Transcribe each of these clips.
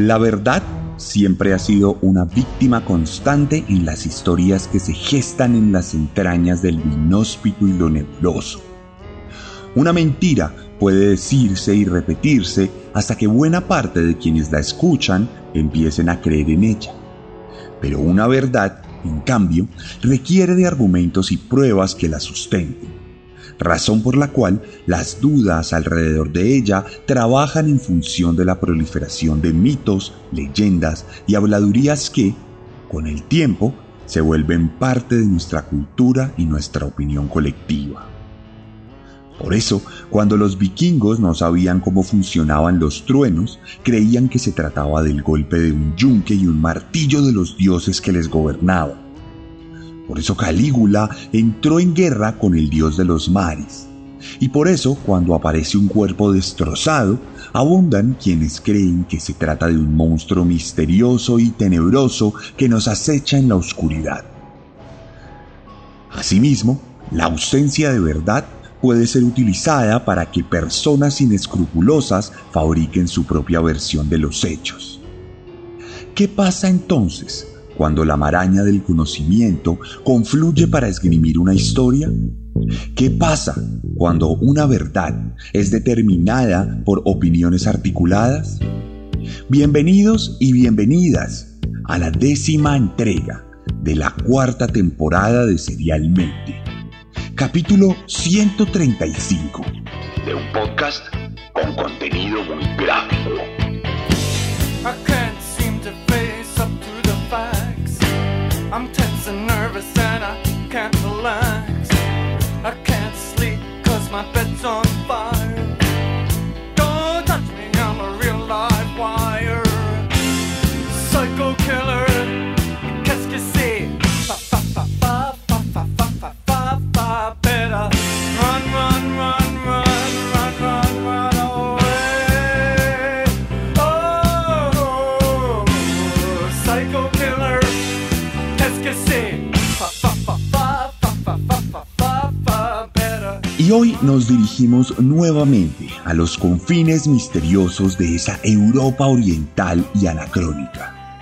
La verdad siempre ha sido una víctima constante en las historias que se gestan en las entrañas del inhóspito y lo nebuloso. Una mentira puede decirse y repetirse hasta que buena parte de quienes la escuchan empiecen a creer en ella. Pero una verdad, en cambio, requiere de argumentos y pruebas que la sustenten razón por la cual las dudas alrededor de ella trabajan en función de la proliferación de mitos, leyendas y habladurías que, con el tiempo, se vuelven parte de nuestra cultura y nuestra opinión colectiva. Por eso, cuando los vikingos no sabían cómo funcionaban los truenos, creían que se trataba del golpe de un yunque y un martillo de los dioses que les gobernaban por eso Calígula entró en guerra con el dios de los mares. Y por eso, cuando aparece un cuerpo destrozado, abundan quienes creen que se trata de un monstruo misterioso y tenebroso que nos acecha en la oscuridad. Asimismo, la ausencia de verdad puede ser utilizada para que personas inescrupulosas fabriquen su propia versión de los hechos. ¿Qué pasa entonces cuando la maraña del conocimiento confluye para esgrimir una historia? ¿Qué pasa cuando una verdad es determinada por opiniones articuladas? Bienvenidos y bienvenidas a la décima entrega de la cuarta temporada de Serialmente. Capítulo 135 de un podcast con contenido muy gráfico. Don't touch me, I'm a real live wire. Psycho killer, nos dirigimos nuevamente a los confines misteriosos de esa Europa oriental y anacrónica.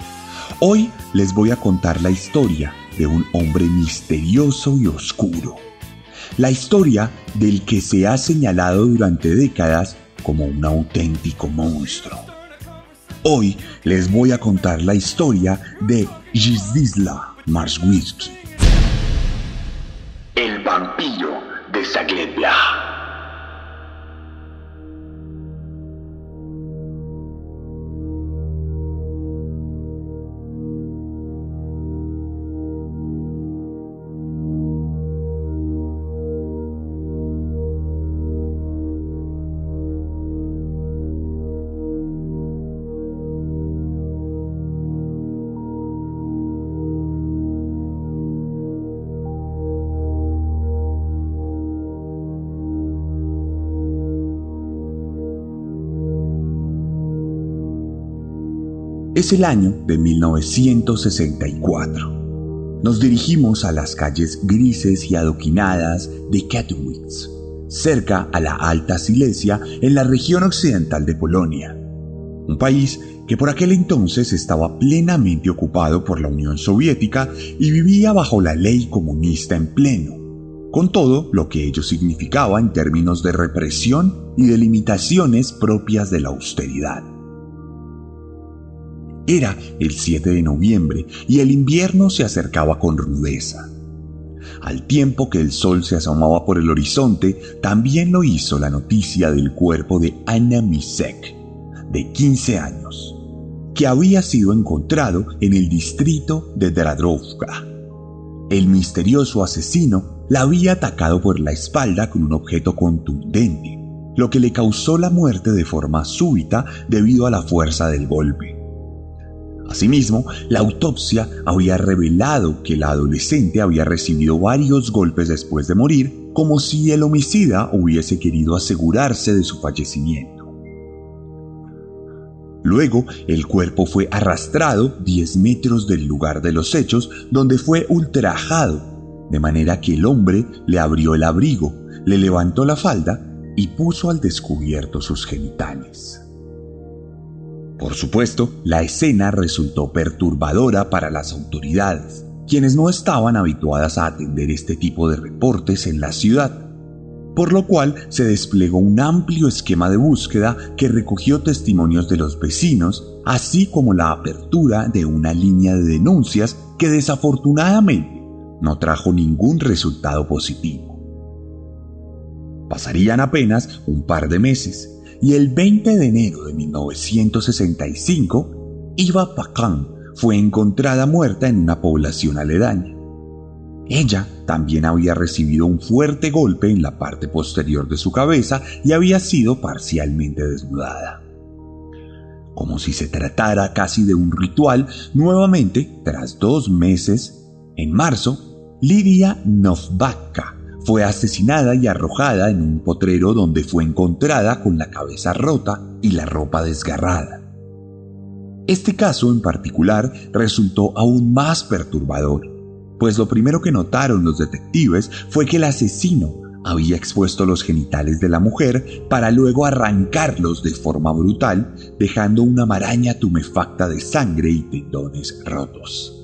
Hoy les voy a contar la historia de un hombre misterioso y oscuro. La historia del que se ha señalado durante décadas como un auténtico monstruo. Hoy les voy a contar la historia de Gisdisla Marswicki. El vampiro de Zagrebia. Es el año de 1964. Nos dirigimos a las calles grises y adoquinadas de Katowice, cerca a la Alta Silesia en la región occidental de Polonia, un país que por aquel entonces estaba plenamente ocupado por la Unión Soviética y vivía bajo la ley comunista en pleno, con todo lo que ello significaba en términos de represión y de limitaciones propias de la austeridad. Era el 7 de noviembre y el invierno se acercaba con rudeza. Al tiempo que el sol se asomaba por el horizonte, también lo hizo la noticia del cuerpo de Anna Misek, de 15 años, que había sido encontrado en el distrito de Dradrovka. El misterioso asesino la había atacado por la espalda con un objeto contundente, lo que le causó la muerte de forma súbita debido a la fuerza del golpe. Asimismo, la autopsia había revelado que la adolescente había recibido varios golpes después de morir, como si el homicida hubiese querido asegurarse de su fallecimiento. Luego, el cuerpo fue arrastrado 10 metros del lugar de los hechos, donde fue ultrajado, de manera que el hombre le abrió el abrigo, le levantó la falda y puso al descubierto sus genitales. Por supuesto, la escena resultó perturbadora para las autoridades, quienes no estaban habituadas a atender este tipo de reportes en la ciudad, por lo cual se desplegó un amplio esquema de búsqueda que recogió testimonios de los vecinos, así como la apertura de una línea de denuncias que desafortunadamente no trajo ningún resultado positivo. Pasarían apenas un par de meses y el 20 de enero de 1965, Iva Pacan fue encontrada muerta en una población aledaña. Ella también había recibido un fuerte golpe en la parte posterior de su cabeza y había sido parcialmente desnudada. Como si se tratara casi de un ritual, nuevamente, tras dos meses, en marzo, Lidia Novbaka fue asesinada y arrojada en un potrero donde fue encontrada con la cabeza rota y la ropa desgarrada. Este caso en particular resultó aún más perturbador, pues lo primero que notaron los detectives fue que el asesino había expuesto los genitales de la mujer para luego arrancarlos de forma brutal, dejando una maraña tumefacta de sangre y tendones rotos.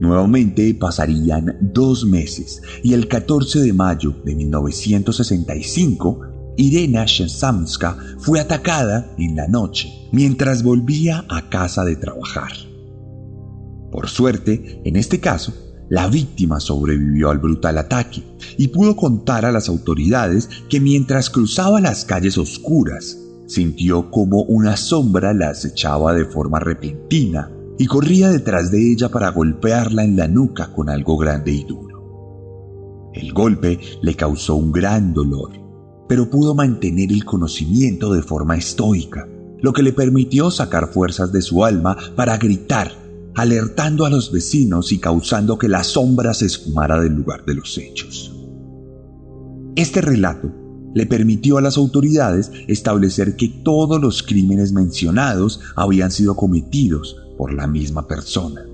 Nuevamente pasarían dos meses y el 14 de mayo de 1965, Irena Shesamska fue atacada en la noche mientras volvía a casa de trabajar. Por suerte, en este caso, la víctima sobrevivió al brutal ataque y pudo contar a las autoridades que mientras cruzaba las calles oscuras, sintió como una sombra la acechaba de forma repentina y corría detrás de ella para golpearla en la nuca con algo grande y duro. El golpe le causó un gran dolor, pero pudo mantener el conocimiento de forma estoica, lo que le permitió sacar fuerzas de su alma para gritar, alertando a los vecinos y causando que la sombra se esfumara del lugar de los hechos. Este relato le permitió a las autoridades establecer que todos los crímenes mencionados habían sido cometidos por la misma persona,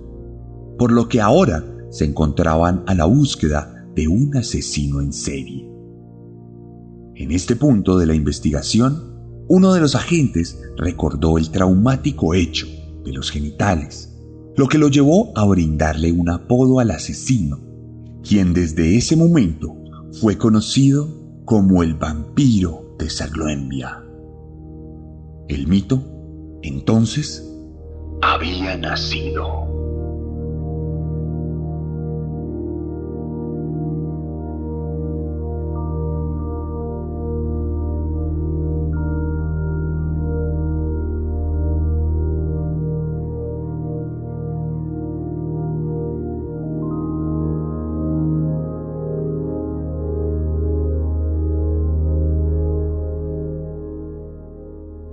por lo que ahora se encontraban a la búsqueda de un asesino en serie. En este punto de la investigación, uno de los agentes recordó el traumático hecho de los genitales, lo que lo llevó a brindarle un apodo al asesino, quien desde ese momento fue conocido como el vampiro de Sagloembia. El mito, entonces, había nacido.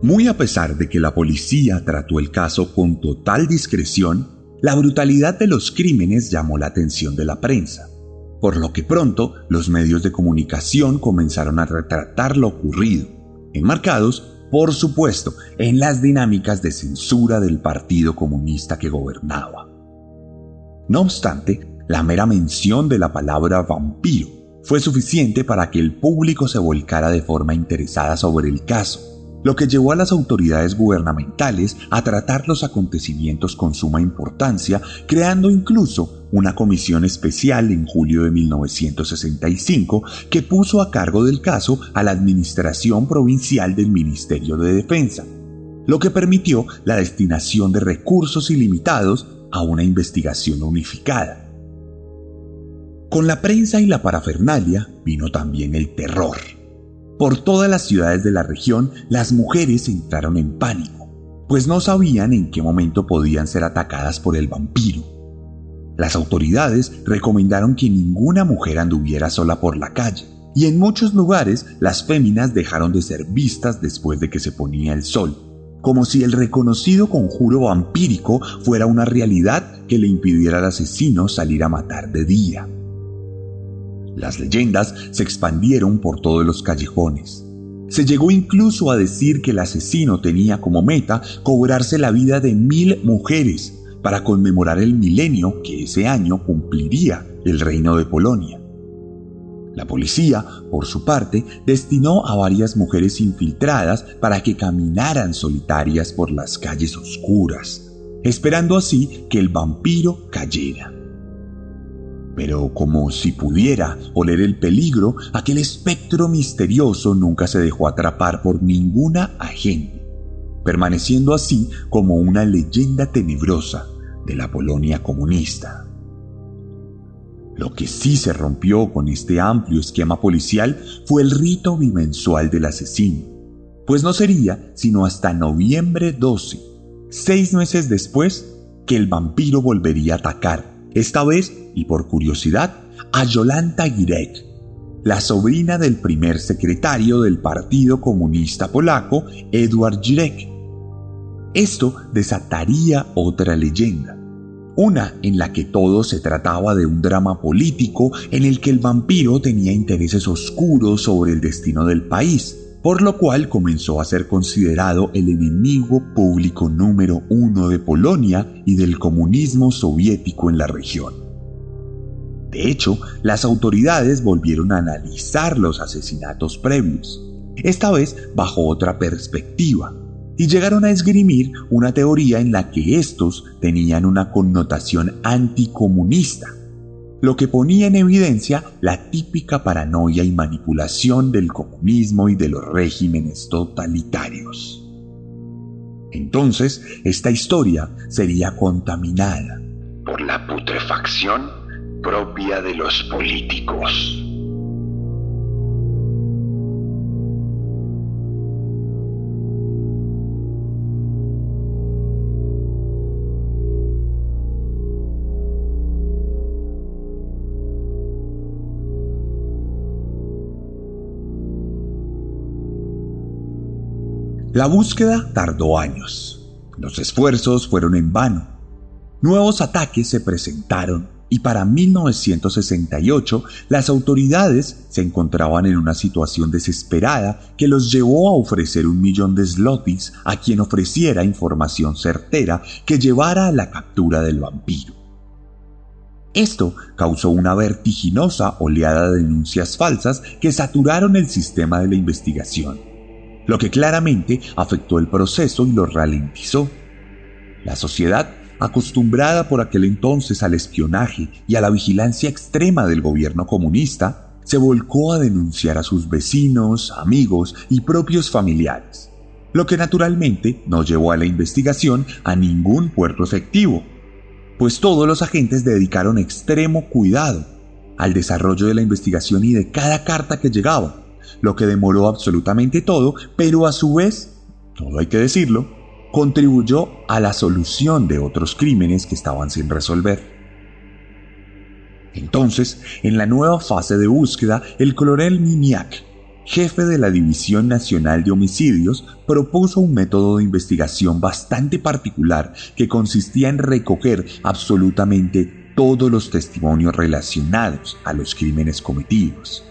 Muy a pesar de que la policía trató el caso con total discreción, la brutalidad de los crímenes llamó la atención de la prensa, por lo que pronto los medios de comunicación comenzaron a retratar lo ocurrido, enmarcados, por supuesto, en las dinámicas de censura del Partido Comunista que gobernaba. No obstante, la mera mención de la palabra vampiro fue suficiente para que el público se volcara de forma interesada sobre el caso lo que llevó a las autoridades gubernamentales a tratar los acontecimientos con suma importancia, creando incluso una comisión especial en julio de 1965 que puso a cargo del caso a la Administración Provincial del Ministerio de Defensa, lo que permitió la destinación de recursos ilimitados a una investigación unificada. Con la prensa y la parafernalia vino también el terror por todas las ciudades de la región, las mujeres entraron en pánico, pues no sabían en qué momento podían ser atacadas por el vampiro. Las autoridades recomendaron que ninguna mujer anduviera sola por la calle, y en muchos lugares las féminas dejaron de ser vistas después de que se ponía el sol, como si el reconocido conjuro vampírico fuera una realidad que le impidiera al asesino salir a matar de día. Las leyendas se expandieron por todos los callejones. Se llegó incluso a decir que el asesino tenía como meta cobrarse la vida de mil mujeres para conmemorar el milenio que ese año cumpliría el reino de Polonia. La policía, por su parte, destinó a varias mujeres infiltradas para que caminaran solitarias por las calles oscuras, esperando así que el vampiro cayera. Pero como si pudiera oler el peligro, aquel espectro misterioso nunca se dejó atrapar por ninguna agente, permaneciendo así como una leyenda tenebrosa de la Polonia comunista. Lo que sí se rompió con este amplio esquema policial fue el rito bimensual del asesino, pues no sería sino hasta noviembre 12, seis meses después, que el vampiro volvería a atacar, esta vez, y por curiosidad, a Yolanta Girek, la sobrina del primer secretario del Partido Comunista Polaco, Edward Girek. Esto desataría otra leyenda, una en la que todo se trataba de un drama político en el que el vampiro tenía intereses oscuros sobre el destino del país, por lo cual comenzó a ser considerado el enemigo público número uno de Polonia y del comunismo soviético en la región. De hecho, las autoridades volvieron a analizar los asesinatos previos, esta vez bajo otra perspectiva, y llegaron a esgrimir una teoría en la que estos tenían una connotación anticomunista, lo que ponía en evidencia la típica paranoia y manipulación del comunismo y de los regímenes totalitarios. Entonces, esta historia sería contaminada por la putrefacción propia de los políticos. La búsqueda tardó años. Los esfuerzos fueron en vano. Nuevos ataques se presentaron y para 1968 las autoridades se encontraban en una situación desesperada que los llevó a ofrecer un millón de slotis a quien ofreciera información certera que llevara a la captura del vampiro. Esto causó una vertiginosa oleada de denuncias falsas que saturaron el sistema de la investigación lo que claramente afectó el proceso y lo ralentizó. La sociedad, acostumbrada por aquel entonces al espionaje y a la vigilancia extrema del gobierno comunista, se volcó a denunciar a sus vecinos, amigos y propios familiares, lo que naturalmente no llevó a la investigación a ningún puerto efectivo, pues todos los agentes dedicaron extremo cuidado al desarrollo de la investigación y de cada carta que llegaba, lo que demoró absolutamente todo, pero a su vez, todo hay que decirlo, contribuyó a la solución de otros crímenes que estaban sin resolver. Entonces, en la nueva fase de búsqueda, el coronel Miniac, jefe de la División Nacional de Homicidios, propuso un método de investigación bastante particular que consistía en recoger absolutamente todos los testimonios relacionados a los crímenes cometidos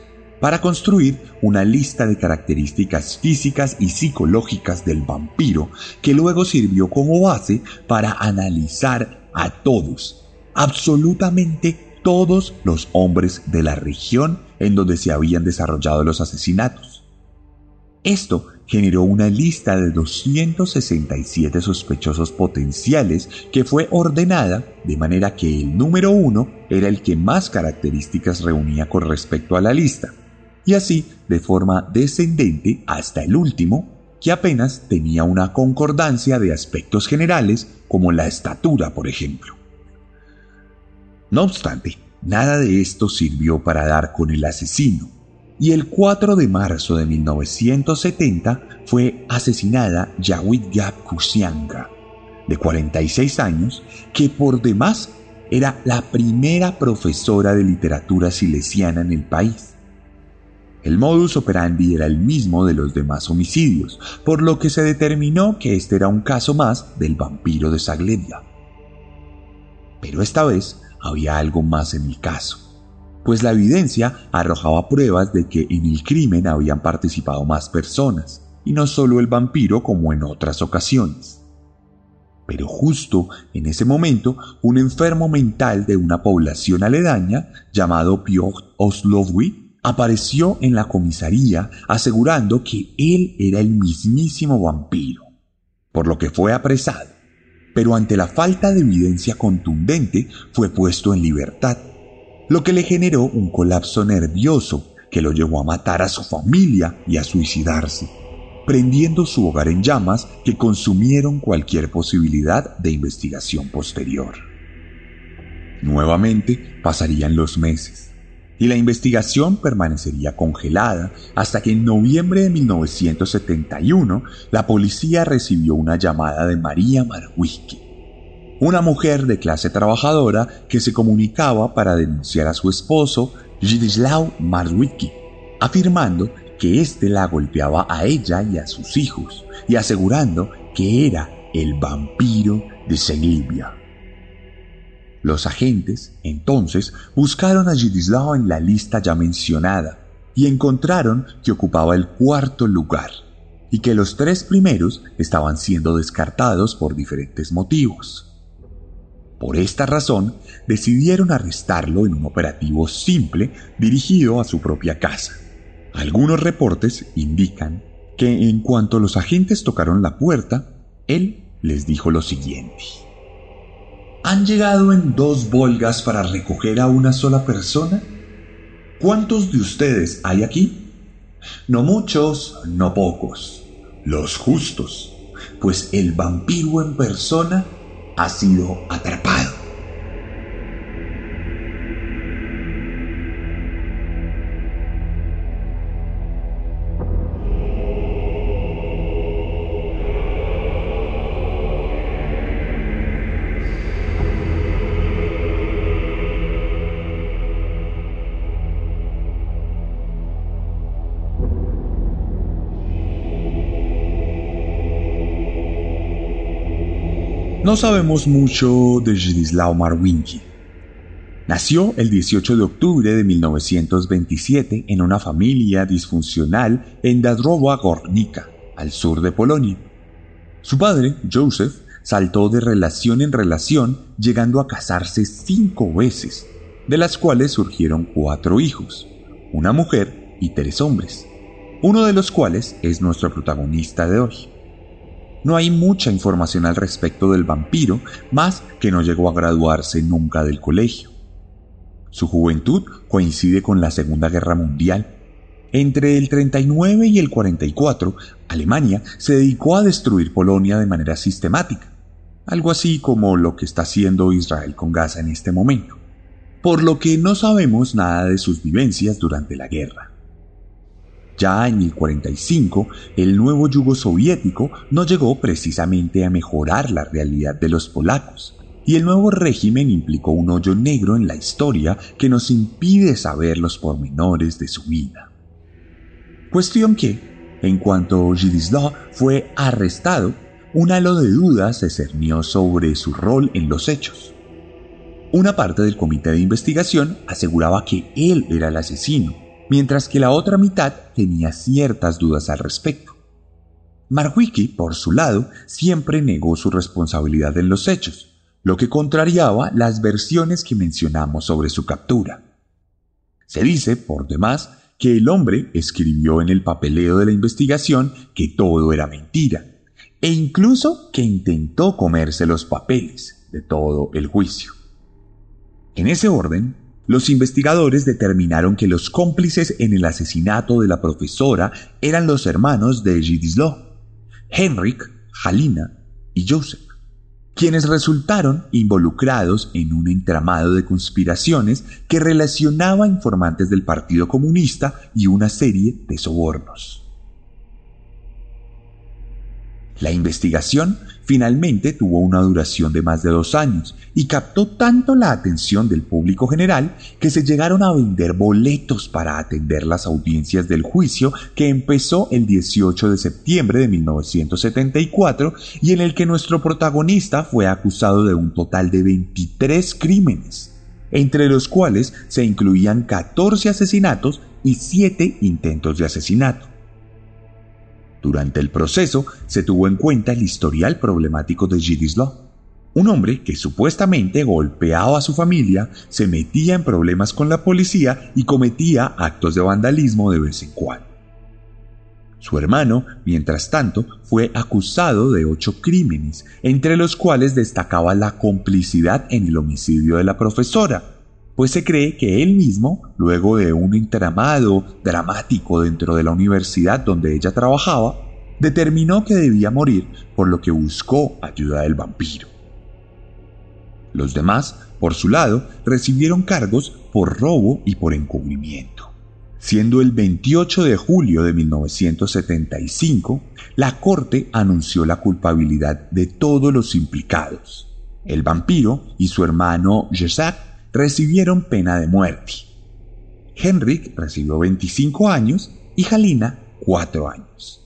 para construir una lista de características físicas y psicológicas del vampiro que luego sirvió como base para analizar a todos, absolutamente todos los hombres de la región en donde se habían desarrollado los asesinatos. Esto generó una lista de 267 sospechosos potenciales que fue ordenada de manera que el número uno era el que más características reunía con respecto a la lista y así de forma descendente hasta el último, que apenas tenía una concordancia de aspectos generales como la estatura, por ejemplo. No obstante, nada de esto sirvió para dar con el asesino, y el 4 de marzo de 1970 fue asesinada Yawit Gap Kusianga, de 46 años, que por demás era la primera profesora de literatura silesiana en el país. El modus operandi era el mismo de los demás homicidios, por lo que se determinó que este era un caso más del vampiro de Sagledia. Pero esta vez había algo más en el caso, pues la evidencia arrojaba pruebas de que en el crimen habían participado más personas, y no solo el vampiro como en otras ocasiones. Pero justo en ese momento, un enfermo mental de una población aledaña, llamado Piotr Oslowy, apareció en la comisaría asegurando que él era el mismísimo vampiro, por lo que fue apresado. Pero ante la falta de evidencia contundente fue puesto en libertad, lo que le generó un colapso nervioso que lo llevó a matar a su familia y a suicidarse prendiendo su hogar en llamas que consumieron cualquier posibilidad de investigación posterior. Nuevamente pasarían los meses y la investigación permanecería congelada hasta que en noviembre de 1971 la policía recibió una llamada de María Marwicki, una mujer de clase trabajadora que se comunicaba para denunciar a su esposo, Jidislav Marwicki, afirmando que éste la golpeaba a ella y a sus hijos, y asegurando que era el vampiro de Seglivia. Los agentes, entonces, buscaron a Gidislao en la lista ya mencionada y encontraron que ocupaba el cuarto lugar y que los tres primeros estaban siendo descartados por diferentes motivos. Por esta razón, decidieron arrestarlo en un operativo simple dirigido a su propia casa. Algunos reportes indican que en cuanto los agentes tocaron la puerta, él les dijo lo siguiente. ¿Han llegado en dos volgas para recoger a una sola persona? ¿Cuántos de ustedes hay aquí? No muchos, no pocos, los justos, pues el vampiro en persona ha sido atrapado. No sabemos mucho de Zdzislaw Marwinki. Nació el 18 de octubre de 1927 en una familia disfuncional en Dadrowa Gornica, al sur de Polonia. Su padre, Joseph, saltó de relación en relación, llegando a casarse cinco veces, de las cuales surgieron cuatro hijos, una mujer y tres hombres, uno de los cuales es nuestro protagonista de hoy. No hay mucha información al respecto del vampiro, más que no llegó a graduarse nunca del colegio. Su juventud coincide con la Segunda Guerra Mundial. Entre el 39 y el 44, Alemania se dedicó a destruir Polonia de manera sistemática, algo así como lo que está haciendo Israel con Gaza en este momento, por lo que no sabemos nada de sus vivencias durante la guerra. Ya en el 45, el nuevo yugo soviético no llegó precisamente a mejorar la realidad de los polacos, y el nuevo régimen implicó un hoyo negro en la historia que nos impide saber los pormenores de su vida. Cuestión que, en cuanto Zdzislaw fue arrestado, un halo de dudas se cernió sobre su rol en los hechos. Una parte del comité de investigación aseguraba que él era el asesino, mientras que la otra mitad tenía ciertas dudas al respecto. Marwicki, por su lado, siempre negó su responsabilidad en los hechos, lo que contrariaba las versiones que mencionamos sobre su captura. Se dice, por demás, que el hombre escribió en el papeleo de la investigación que todo era mentira, e incluso que intentó comerse los papeles de todo el juicio. En ese orden, los investigadores determinaron que los cómplices en el asesinato de la profesora eran los hermanos de Gidislaw, Henrik, Halina y Joseph, quienes resultaron involucrados en un entramado de conspiraciones que relacionaba informantes del Partido Comunista y una serie de sobornos. La investigación finalmente tuvo una duración de más de dos años y captó tanto la atención del público general que se llegaron a vender boletos para atender las audiencias del juicio que empezó el 18 de septiembre de 1974 y en el que nuestro protagonista fue acusado de un total de 23 crímenes, entre los cuales se incluían 14 asesinatos y 7 intentos de asesinato. Durante el proceso se tuvo en cuenta el historial problemático de Gidislaw, un hombre que supuestamente golpeaba a su familia, se metía en problemas con la policía y cometía actos de vandalismo de vez en cuando. Su hermano, mientras tanto, fue acusado de ocho crímenes, entre los cuales destacaba la complicidad en el homicidio de la profesora, pues se cree que él mismo, luego de un entramado dramático dentro de la universidad donde ella trabajaba, determinó que debía morir, por lo que buscó ayuda del vampiro. Los demás, por su lado, recibieron cargos por robo y por encubrimiento. Siendo el 28 de julio de 1975, la Corte anunció la culpabilidad de todos los implicados. El vampiro y su hermano Jacques recibieron pena de muerte. Henrik recibió 25 años y Jalina 4 años.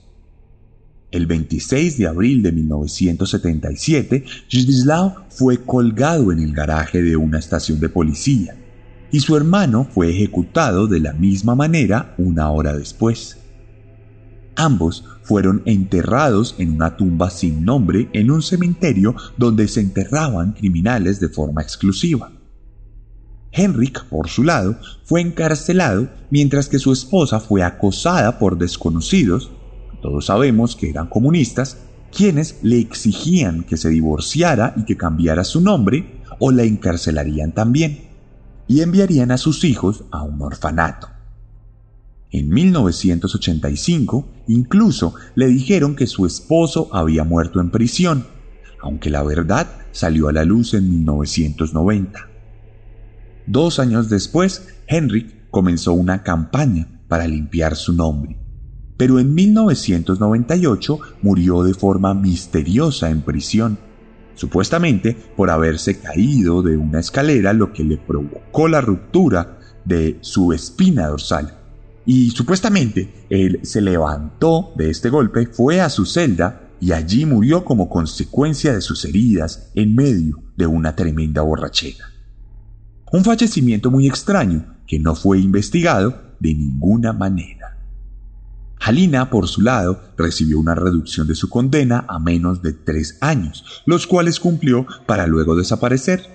El 26 de abril de 1977, Zdzislaw fue colgado en el garaje de una estación de policía y su hermano fue ejecutado de la misma manera una hora después. Ambos fueron enterrados en una tumba sin nombre en un cementerio donde se enterraban criminales de forma exclusiva. Henrik, por su lado, fue encarcelado mientras que su esposa fue acosada por desconocidos, todos sabemos que eran comunistas, quienes le exigían que se divorciara y que cambiara su nombre o la encarcelarían también y enviarían a sus hijos a un orfanato. En 1985 incluso le dijeron que su esposo había muerto en prisión, aunque la verdad salió a la luz en 1990. Dos años después, Henrik comenzó una campaña para limpiar su nombre. Pero en 1998 murió de forma misteriosa en prisión, supuestamente por haberse caído de una escalera lo que le provocó la ruptura de su espina dorsal. Y supuestamente él se levantó de este golpe, fue a su celda y allí murió como consecuencia de sus heridas en medio de una tremenda borrachera. Un fallecimiento muy extraño que no fue investigado de ninguna manera. Halina, por su lado, recibió una reducción de su condena a menos de tres años, los cuales cumplió para luego desaparecer,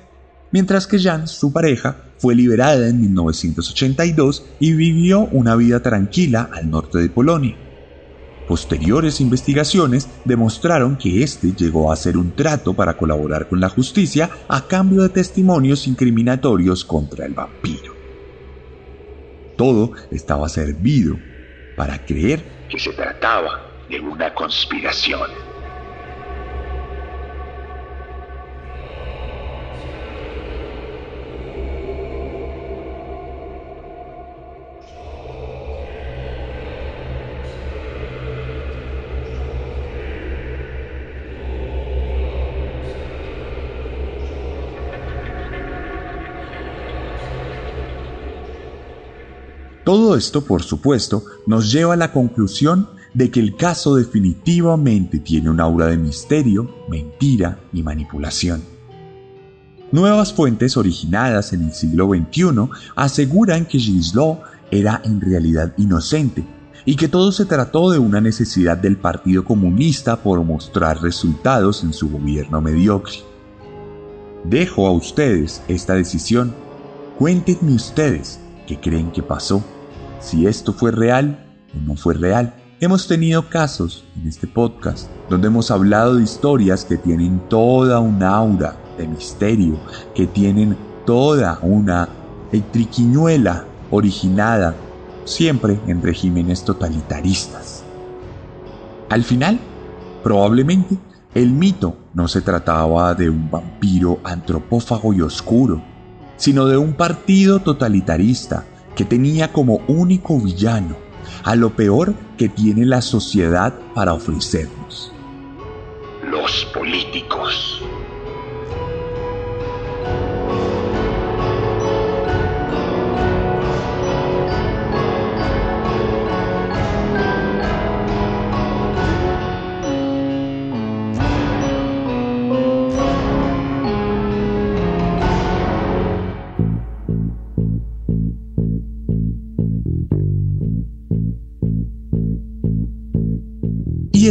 mientras que Jan, su pareja, fue liberada en 1982 y vivió una vida tranquila al norte de Polonia. Posteriores investigaciones demostraron que éste llegó a hacer un trato para colaborar con la justicia a cambio de testimonios incriminatorios contra el vampiro. Todo estaba servido para creer que se trataba de una conspiración. Todo esto, por supuesto, nos lleva a la conclusión de que el caso definitivamente tiene un aura de misterio, mentira y manipulación. Nuevas fuentes originadas en el siglo XXI aseguran que Gislaw era en realidad inocente y que todo se trató de una necesidad del Partido Comunista por mostrar resultados en su gobierno mediocre. Dejo a ustedes esta decisión. Cuéntenme ustedes qué creen que pasó si esto fue real o no fue real. Hemos tenido casos en este podcast donde hemos hablado de historias que tienen toda una aura de misterio, que tienen toda una triquiñuela originada siempre en regímenes totalitaristas. Al final, probablemente, el mito no se trataba de un vampiro antropófago y oscuro, sino de un partido totalitarista que tenía como único villano a lo peor que tiene la sociedad para ofrecernos. Los políticos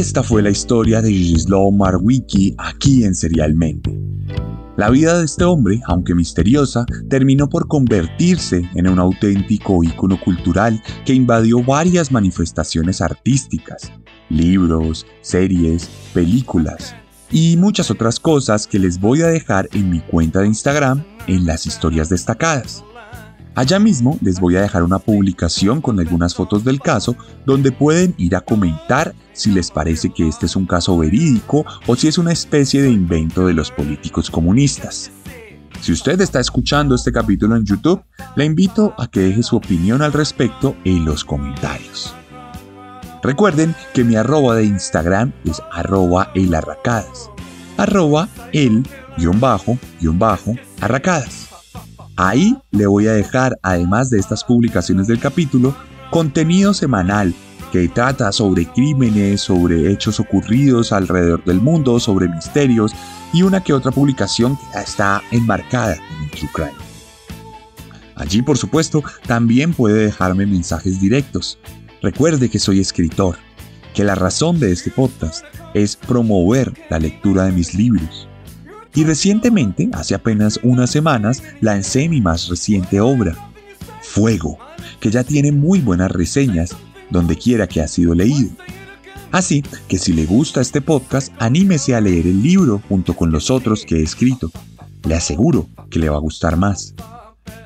esta fue la historia de Gislo Marwicki aquí en Serialmente. La vida de este hombre, aunque misteriosa, terminó por convertirse en un auténtico ícono cultural que invadió varias manifestaciones artísticas, libros, series, películas y muchas otras cosas que les voy a dejar en mi cuenta de Instagram en las historias destacadas. Allá mismo les voy a dejar una publicación con algunas fotos del caso donde pueden ir a comentar si les parece que este es un caso verídico o si es una especie de invento de los políticos comunistas. Si usted está escuchando este capítulo en YouTube, le invito a que deje su opinión al respecto en los comentarios. Recuerden que mi arroba de Instagram es arroba elarracadas, arroba el guion bajo guion bajo arracadas. Ahí le voy a dejar, además de estas publicaciones del capítulo, contenido semanal que trata sobre crímenes, sobre hechos ocurridos alrededor del mundo, sobre misterios y una que otra publicación que está enmarcada en el True. Allí, por supuesto, también puede dejarme mensajes directos. Recuerde que soy escritor, que la razón de este podcast es promover la lectura de mis libros y recientemente, hace apenas unas semanas, lancé mi más reciente obra, Fuego, que ya tiene muy buenas reseñas donde quiera que ha sido leído. Así que si le gusta este podcast, anímese a leer el libro junto con los otros que he escrito. Le aseguro que le va a gustar más.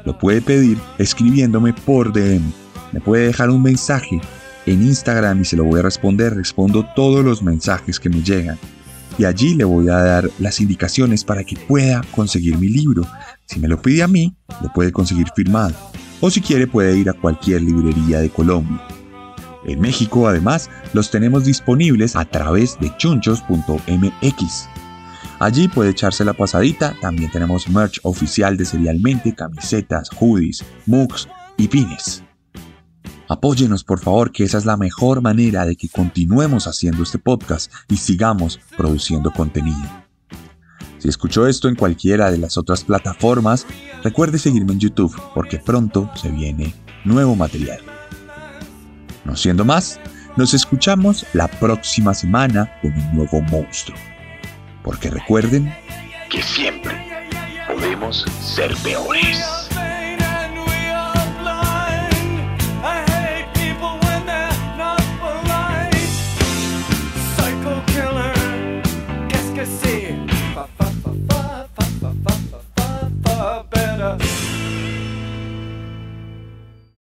Lo puede pedir escribiéndome por DM. Me puede dejar un mensaje en Instagram y se lo voy a responder. Respondo todos los mensajes que me llegan y allí le voy a dar las indicaciones para que pueda conseguir mi libro. Si me lo pide a mí, lo puede conseguir firmado. O si quiere puede ir a cualquier librería de Colombia. En México, además, los tenemos disponibles a través de chunchos.mx. Allí puede echarse la pasadita, también tenemos merch oficial de Serialmente, camisetas, hoodies, mugs y pines. Apóyenos por favor, que esa es la mejor manera de que continuemos haciendo este podcast y sigamos produciendo contenido. Si escuchó esto en cualquiera de las otras plataformas, recuerde seguirme en YouTube porque pronto se viene nuevo material. No siendo más, nos escuchamos la próxima semana con un nuevo monstruo. Porque recuerden Que siempre podemos ser peores. dia.